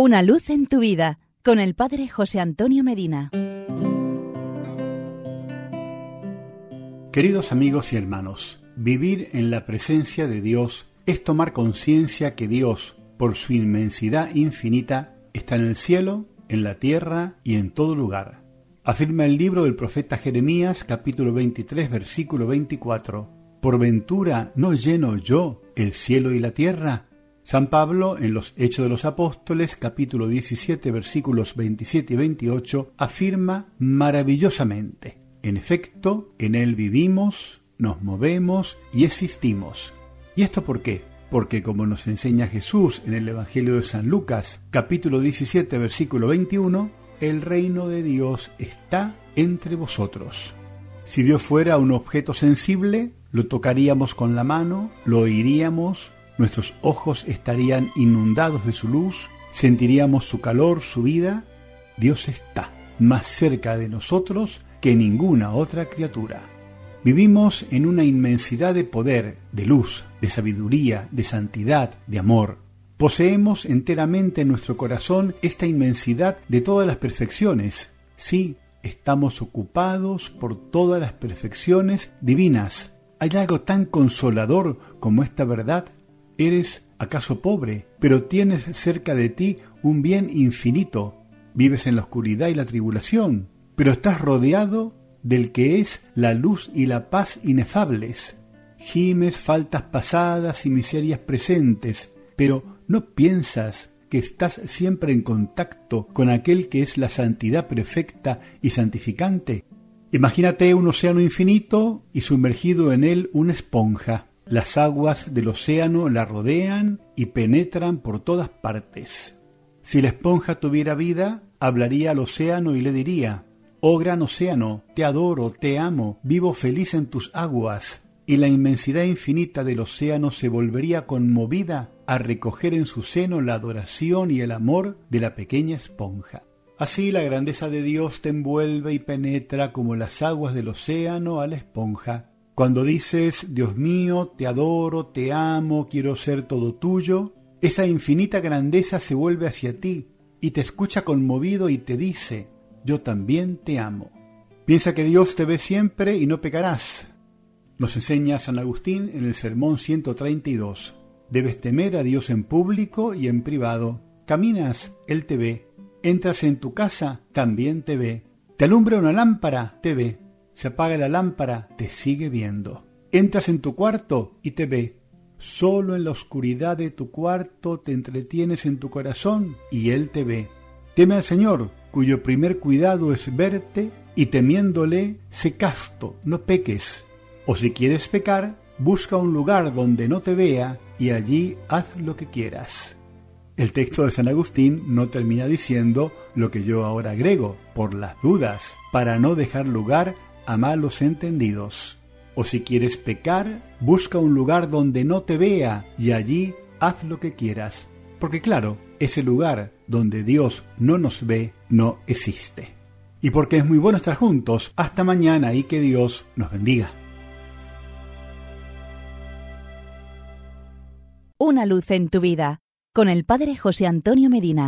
Una luz en tu vida con el Padre José Antonio Medina. Queridos amigos y hermanos, vivir en la presencia de Dios es tomar conciencia que Dios, por su inmensidad infinita, está en el cielo, en la tierra y en todo lugar. Afirma el libro del profeta Jeremías capítulo 23 versículo 24. ¿Por ventura no lleno yo el cielo y la tierra? San Pablo, en los Hechos de los Apóstoles, capítulo 17, versículos 27 y 28, afirma maravillosamente, en efecto, en Él vivimos, nos movemos y existimos. ¿Y esto por qué? Porque como nos enseña Jesús en el Evangelio de San Lucas, capítulo 17, versículo 21, el reino de Dios está entre vosotros. Si Dios fuera un objeto sensible, lo tocaríamos con la mano, lo oiríamos, nuestros ojos estarían inundados de su luz, sentiríamos su calor, su vida. Dios está más cerca de nosotros que ninguna otra criatura. Vivimos en una inmensidad de poder, de luz, de sabiduría, de santidad, de amor. Poseemos enteramente en nuestro corazón esta inmensidad de todas las perfecciones. Sí, estamos ocupados por todas las perfecciones divinas. ¿Hay algo tan consolador como esta verdad? ¿Eres acaso pobre, pero tienes cerca de ti un bien infinito? Vives en la oscuridad y la tribulación, pero estás rodeado del que es la luz y la paz inefables. Gimes faltas pasadas y miserias presentes, pero ¿no piensas que estás siempre en contacto con aquel que es la santidad perfecta y santificante? Imagínate un océano infinito y sumergido en él una esponja. Las aguas del océano la rodean y penetran por todas partes. Si la esponja tuviera vida, hablaría al océano y le diría, Oh gran océano, te adoro, te amo, vivo feliz en tus aguas. Y la inmensidad infinita del océano se volvería conmovida a recoger en su seno la adoración y el amor de la pequeña esponja. Así la grandeza de Dios te envuelve y penetra como las aguas del océano a la esponja, cuando dices, Dios mío, te adoro, te amo, quiero ser todo tuyo, esa infinita grandeza se vuelve hacia ti y te escucha conmovido y te dice, yo también te amo. Piensa que Dios te ve siempre y no pecarás. Nos enseña San Agustín en el Sermón 132. Debes temer a Dios en público y en privado. Caminas, Él te ve. Entras en tu casa, también te ve. Te alumbra una lámpara, te ve se apaga la lámpara, te sigue viendo. Entras en tu cuarto y te ve. Solo en la oscuridad de tu cuarto te entretienes en tu corazón y Él te ve. Teme al Señor, cuyo primer cuidado es verte, y temiéndole, sé casto, no peques. O si quieres pecar, busca un lugar donde no te vea y allí haz lo que quieras. El texto de San Agustín no termina diciendo lo que yo ahora agrego, por las dudas, para no dejar lugar a malos entendidos. O si quieres pecar, busca un lugar donde no te vea y allí haz lo que quieras. Porque claro, ese lugar donde Dios no nos ve no existe. Y porque es muy bueno estar juntos, hasta mañana y que Dios nos bendiga. Una luz en tu vida con el Padre José Antonio Medina.